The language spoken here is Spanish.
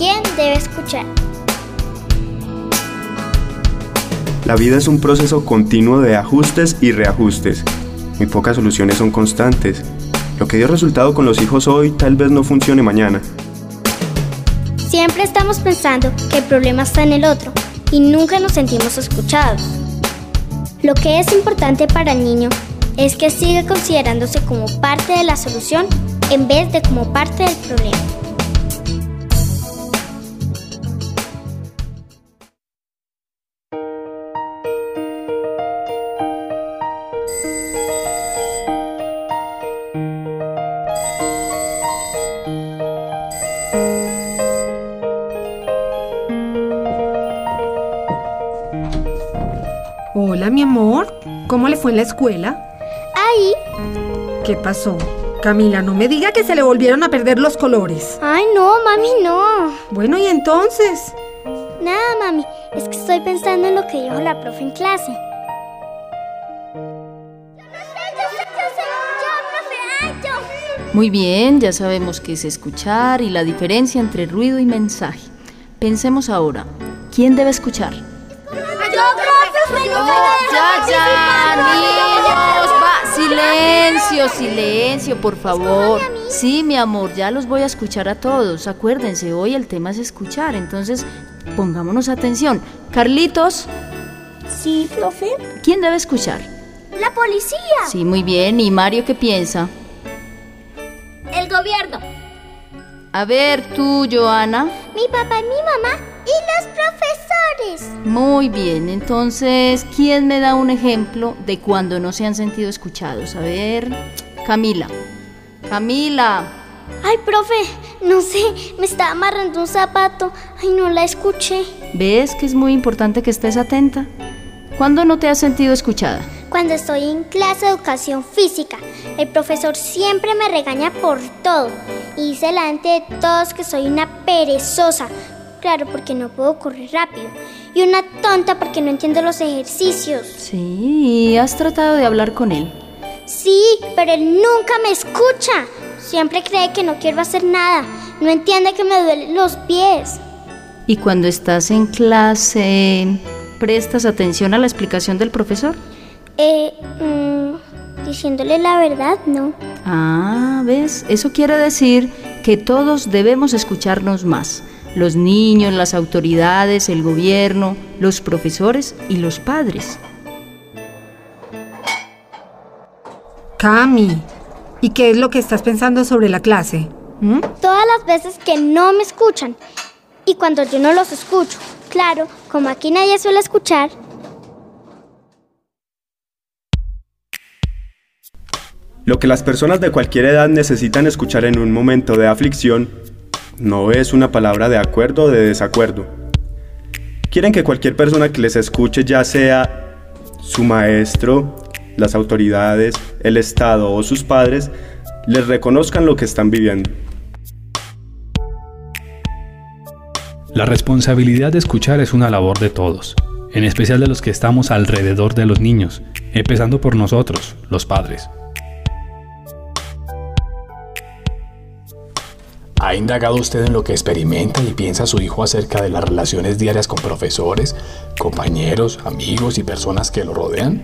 quién debe escuchar. La vida es un proceso continuo de ajustes y reajustes. Muy pocas soluciones son constantes. Lo que dio resultado con los hijos hoy tal vez no funcione mañana. Siempre estamos pensando que el problema está en el otro y nunca nos sentimos escuchados. Lo que es importante para el niño es que siga considerándose como parte de la solución en vez de como parte del problema. Hola, mi amor. ¿Cómo le fue en la escuela? Ahí. ¿Qué pasó? Camila, no me diga que se le volvieron a perder los colores. Ay, no, mami, no. Bueno, ¿y entonces? Nada, mami. Es que estoy pensando en lo que dijo la profe en clase. Muy bien, ya sabemos qué es escuchar y la diferencia entre ruido y mensaje. Pensemos ahora, ¿quién debe escuchar? Ya, ya, niños, va, silencio, silencio, por favor. Sí, mi amor, ya los voy a escuchar a todos. Acuérdense, hoy el tema es escuchar, entonces pongámonos atención. Carlitos, Sí, profe. ¿quién debe escuchar? La policía. Sí, muy bien. ¿Y Mario qué piensa? El gobierno. A ver, tú, Joana. Mi papá y mi mamá y los profesores. Muy bien, entonces, ¿quién me da un ejemplo de cuando no se han sentido escuchados? A ver, Camila. Camila. Ay, profe, no sé, me estaba amarrando un zapato. Ay, no la escuché. ¿Ves que es muy importante que estés atenta? ¿Cuándo no te has sentido escuchada? Cuando estoy en clase de educación física, el profesor siempre me regaña por todo y dice delante de todos que soy una perezosa. Claro, porque no puedo correr rápido. Y una tonta porque no entiendo los ejercicios. Sí, ¿has tratado de hablar con él? Sí, pero él nunca me escucha. Siempre cree que no quiero hacer nada. No entiende que me duelen los pies. ¿Y cuando estás en clase, prestas atención a la explicación del profesor? Eh, mm, diciéndole la verdad, no. Ah, ¿ves? Eso quiere decir que todos debemos escucharnos más. Los niños, las autoridades, el gobierno, los profesores y los padres. Cami, ¿y qué es lo que estás pensando sobre la clase? ¿Mm? Todas las veces que no me escuchan y cuando yo no los escucho. Claro, como aquí nadie suele escuchar, Lo que las personas de cualquier edad necesitan escuchar en un momento de aflicción no es una palabra de acuerdo o de desacuerdo. Quieren que cualquier persona que les escuche, ya sea su maestro, las autoridades, el Estado o sus padres, les reconozcan lo que están viviendo. La responsabilidad de escuchar es una labor de todos, en especial de los que estamos alrededor de los niños, empezando por nosotros, los padres. ¿Ha indagado usted en lo que experimenta y piensa su hijo acerca de las relaciones diarias con profesores, compañeros, amigos y personas que lo rodean?